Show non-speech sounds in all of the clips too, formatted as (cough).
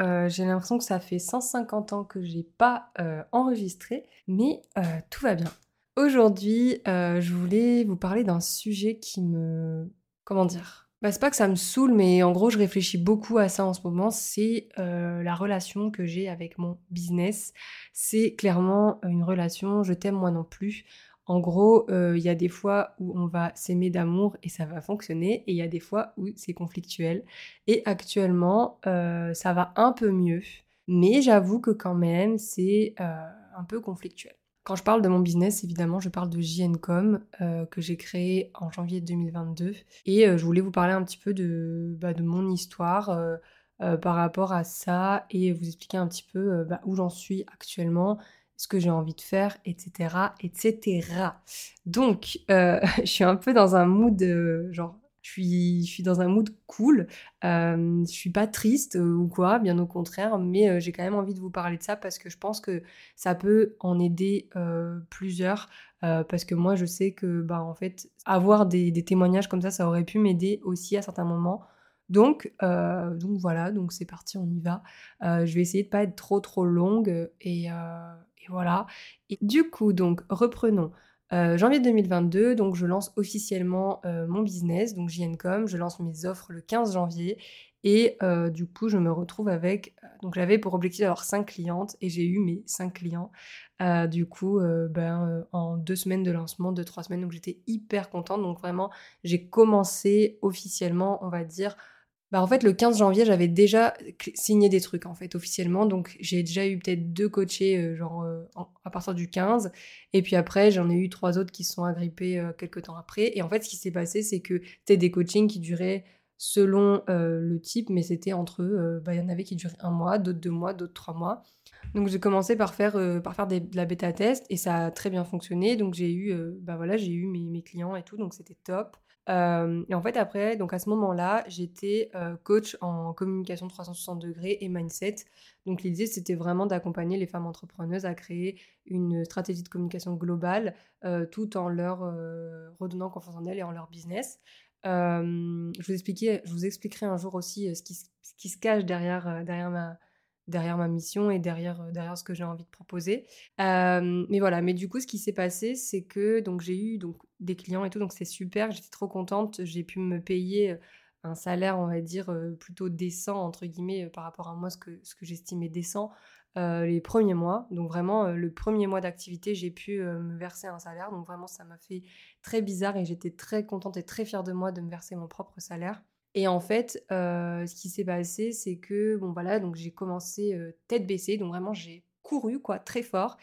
Euh, j'ai l'impression que ça fait 150 ans que j'ai pas euh, enregistré, mais euh, tout va bien. Aujourd'hui, je voulais vous parler d'un sujet qui me... Comment dire? Bah, c'est pas que ça me saoule, mais en gros, je réfléchis beaucoup à ça en ce moment. C'est la relation que j'ai avec mon business. C'est clairement une relation je t'aime moi non plus. En gros, euh, il y a des fois où on va s'aimer d'amour et ça va fonctionner, et il y a des fois où c'est conflictuel. Et actuellement, euh, ça va un peu mieux, mais j'avoue que quand même, c'est un peu conflictuel. Quand je parle de mon business, évidemment, je parle de JNCom euh, que j'ai créé en janvier 2022. Et euh, je voulais vous parler un petit peu de, bah, mon histoire euh, par rapport à ça et vous expliquer un petit peu bah, où j'en suis actuellement, ce que j'ai envie de faire, etc. etc. Donc, (laughs) je suis un peu dans un mood genre je suis, je suis dans un mood cool. Euh, je suis pas triste euh, ou quoi, bien au contraire, mais euh, j'ai quand même envie de vous parler de ça parce que je pense que ça peut en aider euh, plusieurs. parce que moi, je sais que, bah, en fait, avoir des, des témoignages comme ça, ça aurait pu m'aider aussi à certains moments. Donc, donc voilà, donc c'est parti, on y va. je vais essayer de pas être trop trop longue et, et voilà. Et du coup, donc reprenons. Euh, janvier 2022, donc je lance officiellement euh, mon business, donc JNCom, je lance mes offres le 15 janvier et euh, du coup je me retrouve avec, donc j'avais pour objectif d'avoir 5 clientes et j'ai eu mes 5 clients du coup ben, en deux semaines de lancement, 2-3 semaines, donc j'étais hyper contente, donc vraiment j'ai commencé officiellement on va dire bah en fait le 15 janvier j'avais déjà signé des trucs en fait officiellement. Donc j'ai déjà eu peut-être deux coachés euh, genre euh, à partir du 15 et puis après j'en ai eu trois autres qui sont agrippés euh, quelques temps après. Et en fait ce qui s'est passé c'est que c'était des coachings qui duraient selon le type mais c'était entre bah il y en avait qui duraient un mois d'autres deux mois d'autres trois mois donc j'ai commencé par faire par faire des, de la bêta test et ça a très bien fonctionné donc j'ai eu bah voilà j'ai eu mes, clients et tout donc c'était top euh, et en fait, après, donc à ce moment-là, j'étais euh, coach en communication 360 degrés et mindset. Donc l'idée, c'était vraiment d'accompagner les femmes entrepreneuses à créer une stratégie de communication globale euh, tout en leur redonnant confiance en elles et en leur business. je, vous expliquer, je vous expliquerai un jour aussi ce qui, ce, qui, se cache derrière, derrière ma, derrière ma mission et derrière, euh, derrière ce que j'ai envie de proposer. Euh, mais voilà, mais du coup, ce qui s'est passé, c'est que donc j'ai eu donc des clients et tout, donc c'est super, j'étais trop contente, j'ai pu me payer euh, un salaire, on va dire, plutôt décent, entre guillemets, par rapport à moi, ce que, ce que j'estimais décent les premiers mois. Donc vraiment, le premier mois d'activité, j'ai pu me verser un salaire. Donc vraiment, ça m'a fait très bizarre et j'étais très contente et très fière de moi de me verser mon propre salaire. Et en fait, euh, ce qui s'est passé, c'est que, bon voilà, donc j'ai commencé euh, tête baissée, donc vraiment j'ai couru, quoi, très fort.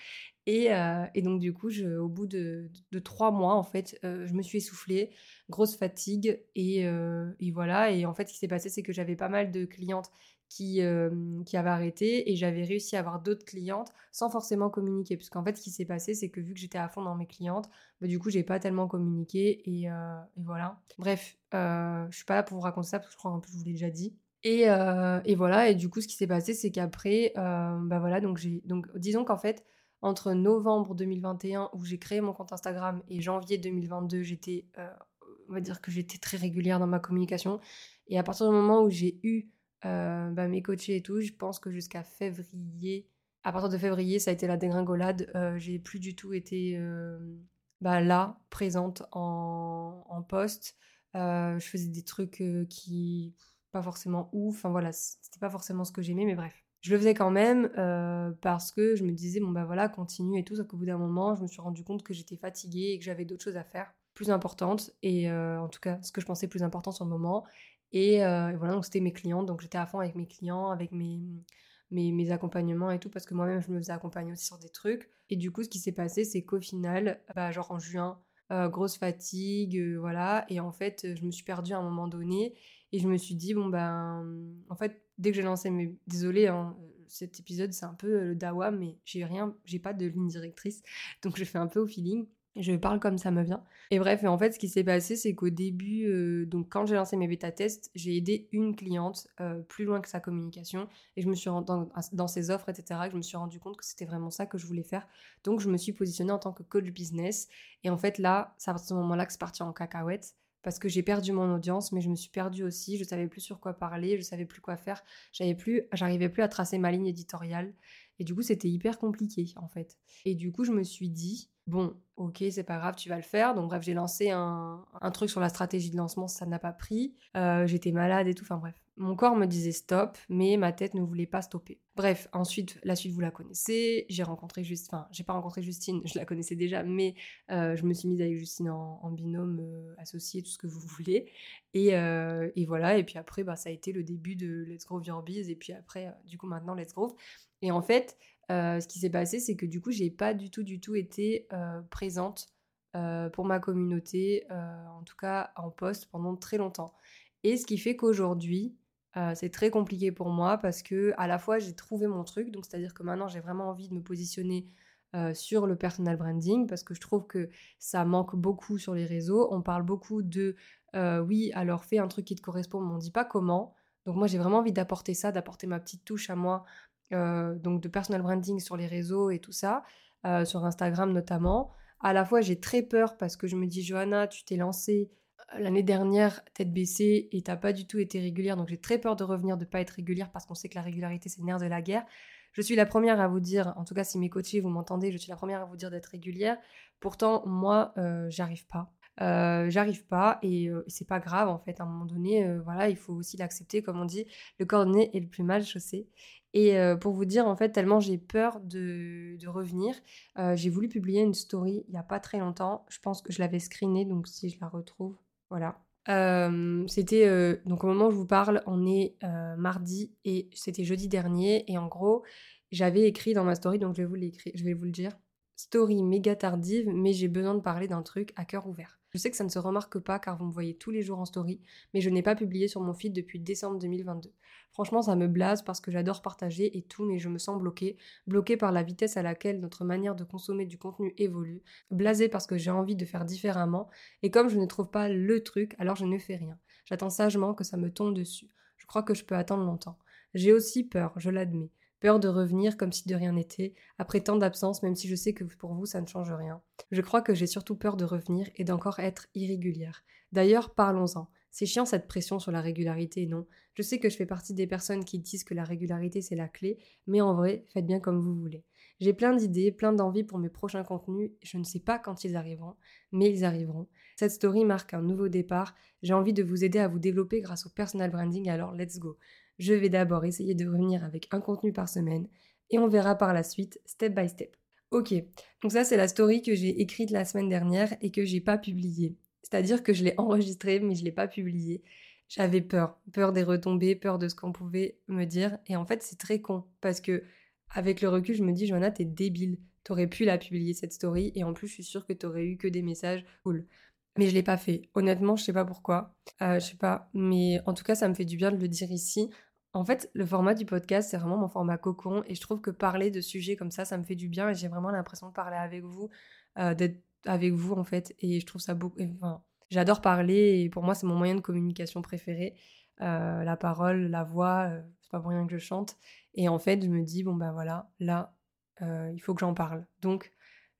Et, euh, et donc du coup, au bout de, de, trois mois, en fait, je me suis essoufflée, grosse fatigue, et, et, voilà. Et en fait, ce qui s'est passé, c'est que j'avais pas mal de clientes qui, avait arrêté et j'avais réussi à avoir d'autres clientes sans forcément communiquer. Parce qu'en fait, ce qui s'est passé, c'est que vu que j'étais à fond dans mes clientes, bah, du coup, j'ai pas tellement communiqué et, voilà. Bref, je suis pas là pour vous raconter ça parce que je crois qu'en plus, je vous l'ai déjà dit. Et, et, voilà, et du coup, ce qui s'est passé, c'est qu'après, bah voilà, donc j'ai. Donc, disons qu'en fait, entre novembre 2021, où j'ai créé mon compte Instagram, et janvier 2022, j'étais. on va dire que j'étais très régulière dans ma communication. Et à partir du moment où j'ai eu euh, bah, mes coachés et tout, je pense que jusqu'à février, à partir de février, ça a été la dégringolade. Euh, j'ai plus du tout été euh, bah, là, présente en, poste. je faisais des trucs qui, pas forcément ouf. Enfin voilà, c'était pas forcément ce que j'aimais, mais bref. Je le faisais quand même parce que je me disais, bon bah voilà, continue et tout. Sauf qu'au bout d'un moment, je me suis rendu compte que j'étais fatiguée et que j'avais d'autres choses à faire. plus importantes et en tout cas ce que je pensais plus important sur le moment. Et, voilà, donc c'était mes clientes, donc j'étais à fond avec mes clients, avec mes, mes, accompagnements et tout, parce que moi-même je me faisais accompagner aussi sur des trucs. Et du coup, ce qui s'est passé, c'est qu'au final, bah, genre en juin, grosse fatigue, voilà, et en fait, je me suis perdue à un moment donné, et je me suis dit, bon ben, en fait, dès que j'ai lancé mes... Désolée, hein, cet épisode, c'est un peu le dawa, mais j'ai rien, j'ai pas de ligne directrice, donc je fais un peu au feeling. Je parle comme ça me vient. Et bref, en fait, ce qui s'est passé, c'est qu'au début, euh, donc quand j'ai lancé mes bêta-tests, j'ai aidé une cliente euh, plus loin que sa communication. Et je me suis rendu dans, ses offres, etc. Et je me suis rendu compte que c'était vraiment ça que je voulais faire. Donc, je me suis positionnée en tant que coach business. Et en fait, là, c'est à ce moment-là que c'est parti en cacahuète. Parce que j'ai perdu mon audience, mais je me suis perdue aussi. Je savais plus sur quoi parler, je savais plus quoi faire. J'avais plus, j'arrivais plus à tracer ma ligne éditoriale. Et du coup, c'était hyper compliqué, en fait. Et du coup, je me suis dit, bon, ok, c'est pas grave, tu vas le faire. Donc bref, j'ai lancé un, truc sur la stratégie de lancement, ça n'a pas pris. Euh, j'étais malade et tout, enfin bref. Mon corps me disait stop, mais ma tête ne voulait pas stopper. Bref, ensuite, la suite, vous la connaissez. J'ai rencontré Justine, enfin, j'ai pas rencontré Justine, je la connaissais déjà, mais euh, je me suis mise avec Justine en, binôme, euh, associé, tout ce que vous (laughs) voulez. Et, et, voilà, et puis après, bah, ça a été le début de Let's Grow Your Biz, et puis après, du coup, maintenant, Let's Grow. Et en fait, euh, ce qui s'est passé, c'est que du coup, j'ai pas du tout, du tout été euh, présente euh, pour ma communauté, en tout cas en poste pendant très longtemps. Et ce qui fait qu'aujourd'hui, c'est très compliqué pour moi parce que à la fois j'ai trouvé mon truc, donc c'est-à-dire que maintenant j'ai vraiment envie de me positionner sur le personal branding parce que je trouve que ça manque beaucoup sur les réseaux. On parle beaucoup de oui, alors fais un truc qui te correspond, mais on dit pas comment. Donc moi j'ai vraiment envie d'apporter ça, d'apporter ma petite touche à moi donc de personal branding sur les réseaux et tout ça, euh, sur Instagram notamment. À la fois, j'ai très peur parce que je me dis, Johanna, tu t'es lancée euh, l'année dernière tête baissée et t'as pas du tout été régulière, donc j'ai très peur de revenir, de pas être régulière parce qu'on sait que la régularité c'est le nerf de la guerre. Je suis la première à vous dire, en tout cas si mes coachés vous m'entendez, je suis la première à vous dire d'être régulière. Pourtant, moi, j'arrive pas. j'arrive pas et c'est pas grave en fait. À un moment donné, voilà, il faut aussi l'accepter. Comme on dit, le cordonnier est le plus mal chaussé. Et pour vous dire, en fait, tellement j'ai peur de, revenir, j'ai voulu publier une story il n'y a pas très longtemps. Je pense que je l'avais screenée, donc si je la retrouve, voilà. C'était donc au moment où je vous parle, on est mardi et c'était jeudi dernier et en gros j'avais écrit dans ma story donc je vais vous je vais vous le dire. Story méga tardive, mais j'ai besoin de parler d'un truc à cœur ouvert. Je sais que ça ne se remarque pas car vous me voyez tous les jours en story, mais je n'ai pas publié sur mon feed depuis décembre 2022. Franchement, ça me blase parce que j'adore partager et tout, mais je me sens bloquée, bloquée par la vitesse à laquelle notre manière de consommer du contenu évolue, blasée parce que j'ai envie de faire différemment, et comme je ne trouve pas le truc, alors je ne fais rien. J'attends sagement que ça me tombe dessus. Je crois que je peux attendre longtemps. J'ai aussi peur, je l'admets. Peur de revenir comme si de rien n'était, après tant d'absence, même si je sais que pour vous ça ne change rien. Je crois que j'ai surtout peur de revenir et d'encore être irrégulière. D'ailleurs, parlons-en. C'est chiant cette pression sur la régularité, non? Je sais que je fais partie des personnes qui disent que la régularité c'est la clé, mais en vrai, faites bien comme vous voulez. J'ai plein d'idées, plein d'envies pour mes prochains contenus, je ne sais pas quand ils arriveront, mais ils arriveront. Cette story marque un nouveau départ, j'ai envie de vous aider à vous développer grâce au personal branding, alors let's go. Je vais d'abord essayer de revenir avec un contenu par semaine et on verra par la suite, step by step. Ok, donc ça c'est la story que j'ai écrite la semaine dernière et que j'ai pas publiée. C'est-à-dire que je l'ai enregistrée mais je l'ai pas publiée. J'avais peur, peur des retombées, peur de ce qu'on pouvait me dire et en fait c'est très con parce que avec le recul je me dis Joanna t'es débile, t'aurais pu la publier cette story et en plus je suis sûre que t'aurais eu que des messages cool mais je l'ai pas fait. Honnêtement, je sais pas pourquoi. Euh, je sais pas, mais en tout cas, ça me fait du bien de le dire ici. En fait, le format du podcast, c'est vraiment mon format cocon et je trouve que parler de sujets comme ça, ça me fait du bien et j'ai vraiment l'impression de parler avec vous, euh, d'être avec vous en fait. Et je trouve ça beaucoup. J'adore parler et pour moi, c'est mon moyen de communication préféré. Euh, la parole, la voix, euh, c'est pas pour rien que je chante. Et en fait, je me dis, bon ben voilà, là, il faut que j'en parle. Donc,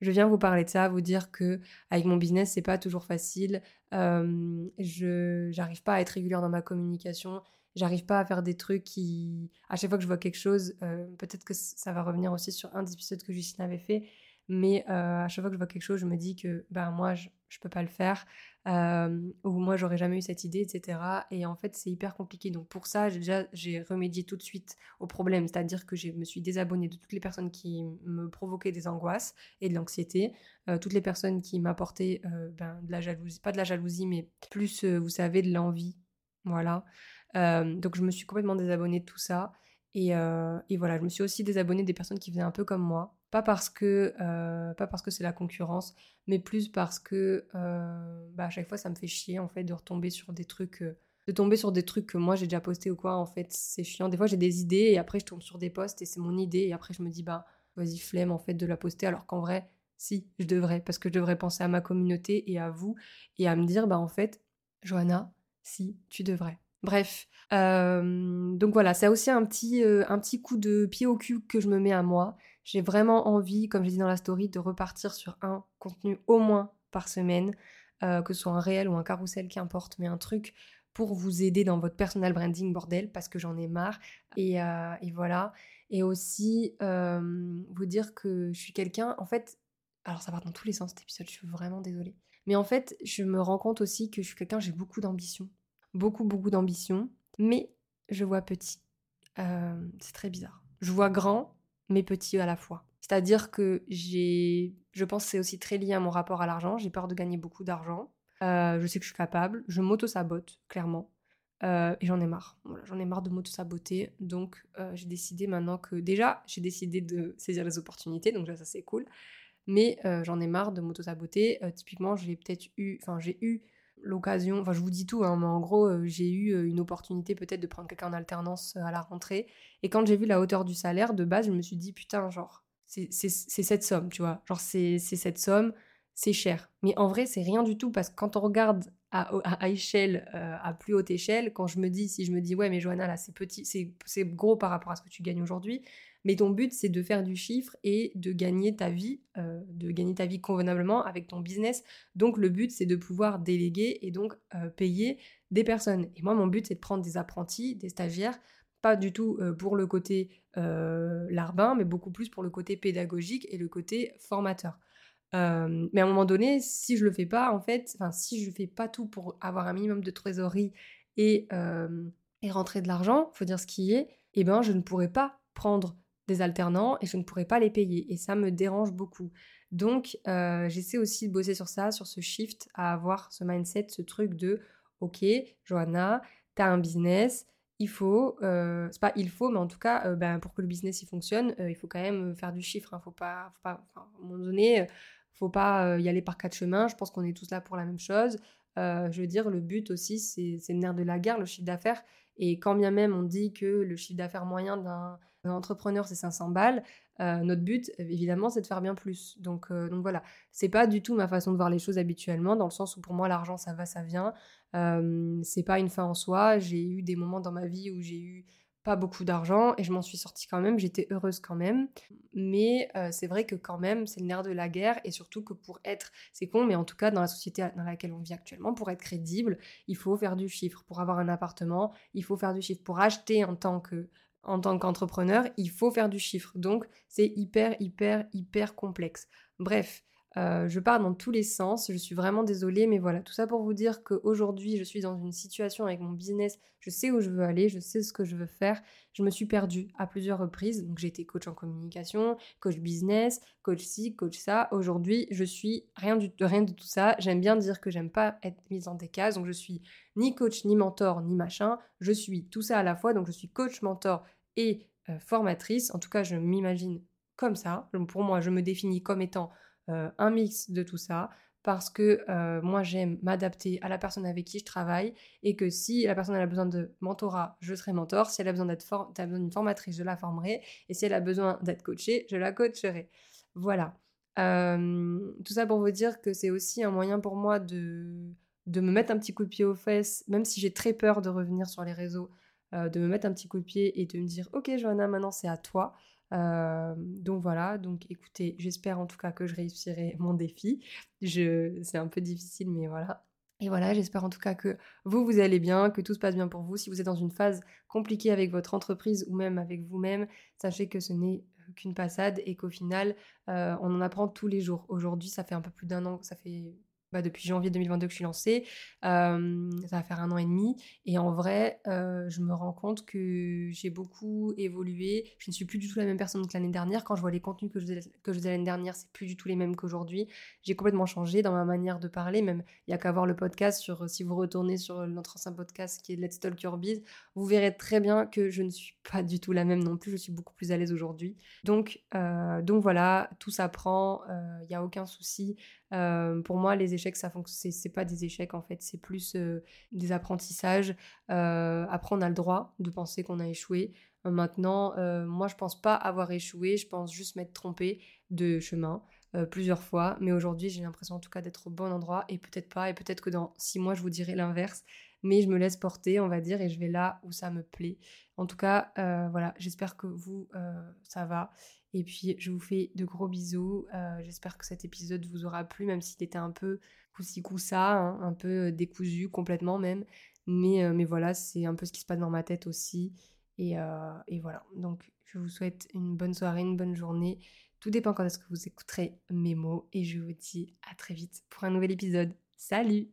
je viens vous parler de ça, vous dire que avec mon business, c'est pas toujours facile. je j'arrive pas à être régulière dans ma communication. J'arrive pas à faire des trucs qui, à chaque fois que je vois quelque chose, peut-être que ça va revenir aussi sur un des épisodes que Justine avait fait. mais à chaque fois que je vois quelque chose, je me dis que ben moi je, je peux pas le faire ou moi j'aurais jamais eu cette idée, etc. Et en fait c'est hyper compliqué. Donc pour ça j'ai déjà j'ai remédié tout de suite au problème, c'est-à-dire que je me suis désabonnée de toutes les personnes qui me provoquaient des angoisses et de l'anxiété, toutes les personnes qui m'apportaient ben, de la jalousie, pas de la jalousie mais plus vous savez de l'envie, voilà. Donc je me suis complètement désabonnée de tout ça. Et, et, voilà, je me suis aussi désabonnée des personnes qui faisaient un peu comme moi, pas parce que euh, pas parce que c'est la concurrence, mais plus parce que euh, bah, à chaque fois ça me fait chier en fait de retomber sur des trucs, euh, de tomber sur des trucs que moi j'ai déjà posté ou quoi. En fait, c'est chiant. Des fois j'ai des idées et après je tombe sur des posts et c'est mon idée et après je me dis bah vas-y flemme en fait de la poster alors qu'en vrai si je devrais parce que je devrais penser à ma communauté et à vous et à me dire bah en fait Johanna si tu devrais. Bref, donc voilà, c'est aussi un petit, un petit coup de pied au cul que je me mets à moi. J'ai vraiment envie, comme j'ai dit dans la story, de repartir sur un contenu au moins par semaine, euh, que ce soit un réel ou un carrousel, qu'importe, mais un truc pour vous aider dans votre personal branding, bordel, parce que j'en ai marre. Et, euh, voilà. Et aussi, euh, vous dire que je suis quelqu'un, en fait, alors ça part dans tous les sens cet épisode, je suis vraiment désolée. Mais en fait, je me rends compte aussi que je suis quelqu'un, j'ai beaucoup d'ambition. Beaucoup, beaucoup d'ambition. Mais je vois petit. c'est très bizarre. Je vois grand, mais petit à la fois. C'est-à-dire que j'ai, je pense que c'est aussi très lié à mon rapport à l'argent. J'ai peur de gagner beaucoup d'argent. Euh, je sais que je suis capable. Je m'auto-sabote, clairement. Euh, et j'en ai marre. J'en ai marre de m'auto-saboter. Donc, euh, j'ai décidé maintenant que. Déjà, j'ai décidé de saisir les opportunités. Donc, ça, c'est cool. Mais j'en ai marre de m'auto-saboter. typiquement, j'ai peut-être eu. Enfin, j'ai eu l'occasion, enfin je vous dis tout, hein, mais en gros euh, j'ai eu euh, une opportunité peut-être de prendre quelqu'un en alternance euh, à la rentrée, et quand j'ai vu la hauteur du salaire, de base je me suis dit putain genre c'est cette somme, tu vois, genre c'est cette somme, c'est cher. Mais en vrai c'est rien du tout, parce que quand on regarde à, échelle, à plus haute échelle, quand je me dis, si je me dis ouais mais Johanna là c'est petit, c'est gros par rapport à ce que tu gagnes aujourd'hui, mais ton but, c'est de faire du chiffre et de gagner ta vie, euh, de gagner ta vie convenablement avec ton business. Donc le but, c'est de pouvoir déléguer et donc euh, payer des personnes. Et moi, mon but, c'est de prendre des apprentis, des stagiaires, pas du tout euh, pour le côté larbin, mais beaucoup plus pour le côté pédagogique et le côté formateur. Mais à un moment donné, si je le fais pas, en fait, enfin, si je fais pas tout pour avoir un minimum de trésorerie et, et rentrer de l'argent, faut dire ce qui est, eh ben, je ne pourrais pas prendre des alternants et je ne pourrais pas les payer. Et ça me dérange beaucoup. Donc, j'essaie aussi de bosser sur ça, sur ce shift, à avoir ce mindset, ce truc de Ok, Johanna, tu as un business, il faut, c'est pas il faut, mais en tout cas, ben, pour que le business il fonctionne, il faut quand même faire du chiffre. Hein, faut pas, faut pas, à un moment donné, faut pas y aller par quatre chemins. Je pense qu'on est tous là pour la même chose. je veux dire, le but aussi, c'est le nerf de la guerre, le chiffre d'affaires. Et quand bien même on dit que le chiffre d'affaires moyen d'un entrepreneur c'est 500 balles, euh, notre but évidemment c'est de faire bien plus. Donc, euh, donc voilà, c'est pas du tout ma façon de voir les choses habituellement, dans le sens où pour moi l'argent ça va, ça vient. Euh, c'est pas une fin en soi. J'ai eu des moments dans ma vie où j'ai eu pas beaucoup d'argent et je m'en suis sortie quand même, j'étais heureuse quand même. Mais euh, c'est vrai que quand même, c'est le nerf de la guerre et surtout que pour être, c'est con, mais en tout cas dans la société dans laquelle on vit actuellement, pour être crédible, il faut faire du chiffre. Pour avoir un appartement, il faut faire du chiffre. Pour acheter en tant que en tant qu'entrepreneur, il faut faire du chiffre. Donc c'est hyper, hyper, hyper complexe. Bref, euh, je pars dans tous les sens, je suis vraiment désolée, mais voilà, tout ça pour vous dire qu'aujourd'hui, je suis dans une situation avec mon business, je sais où je veux aller, je sais ce que je veux faire. Je me suis perdue à plusieurs reprises, donc j'ai été coach en communication, coach business, coach ci, coach ça. Aujourd'hui, je suis rien, du, rien de tout ça. J'aime bien dire que j'aime pas être mise dans des donc je suis ni coach, ni mentor, ni machin. Je suis tout ça à la fois, donc je suis coach, mentor et euh, formatrice. En tout cas, je m'imagine comme ça. Pour moi, je me définis comme étant euh, un mix de tout ça parce que euh, moi j'aime m'adapter à la personne avec qui je travaille et que si la personne a besoin de mentorat, je serai mentor. Si elle a besoin d'être besoin d'une formatrice, je la formerai. Et si elle a besoin d'être coachée, je la coacherai. Voilà. Euh, tout ça pour vous dire que c'est aussi un moyen pour moi de, de me mettre un petit coup de pied aux fesses, même si j'ai très peur de revenir sur les réseaux, de me mettre un petit coup de pied et de me dire ok Johanna maintenant c'est à toi euh, donc voilà, donc écoutez, j'espère en tout cas que je réussirai mon défi. Je, c'est un peu difficile, mais voilà. Et voilà, j'espère en tout cas que vous, vous allez bien, que tout se passe bien pour vous. Si vous êtes dans une phase compliquée avec votre entreprise ou même avec vous-même, sachez que ce n'est qu'une passade et qu'au final, euh, on en apprend tous les jours. Aujourd'hui, ça fait un peu plus d'un an, ça fait bah, depuis janvier 2022 que je suis lancée. Ça va faire un an et demi. Et en vrai, je me rends compte que j'ai beaucoup évolué. Je ne suis plus du tout la même personne que l'année dernière. Quand je vois les contenus que je faisais, l'année dernière, c'est plus du tout les mêmes qu'aujourd'hui. J'ai complètement changé dans ma manière de parler. Même, il n'y a qu'à voir le podcast sur, si vous retournez sur notre ancien podcast qui est Let's Talk Your Biz, vous verrez très bien que je ne suis (laughs) pas du tout la même non plus. Je suis beaucoup plus à l'aise aujourd'hui. Donc, donc voilà, tout s'apprend. Il n'y a aucun souci. Pour moi, les échecs, ça c'est pas des échecs en fait, c'est plus euh, des apprentissages. Euh, après, on a le droit de penser qu'on a échoué. Euh, maintenant, moi, je pense pas avoir échoué, je pense juste m'être trompé de chemin plusieurs fois. Mais aujourd'hui, j'ai l'impression en tout cas d'être au bon endroit et peut-être pas. Et peut-être que dans six mois, je vous dirai l'inverse. Mais je me laisse porter, on va dire, et je vais là où ça me plaît. En tout cas, voilà, j'espère que vous, ça va. Et puis, je vous fais de gros bisous. Euh, j'espère que cet épisode vous aura plu, même s'il était un peu coussi coussa, hein, un peu euh, décousu complètement même. Mais, euh, mais voilà, c'est un peu ce qui se passe dans ma tête aussi. Et, et, voilà. Donc, je vous souhaite une bonne soirée, une bonne journée. Tout dépend quand est-ce que vous écouterez mes mots. Et je vous dis à très vite pour un nouvel épisode. Salut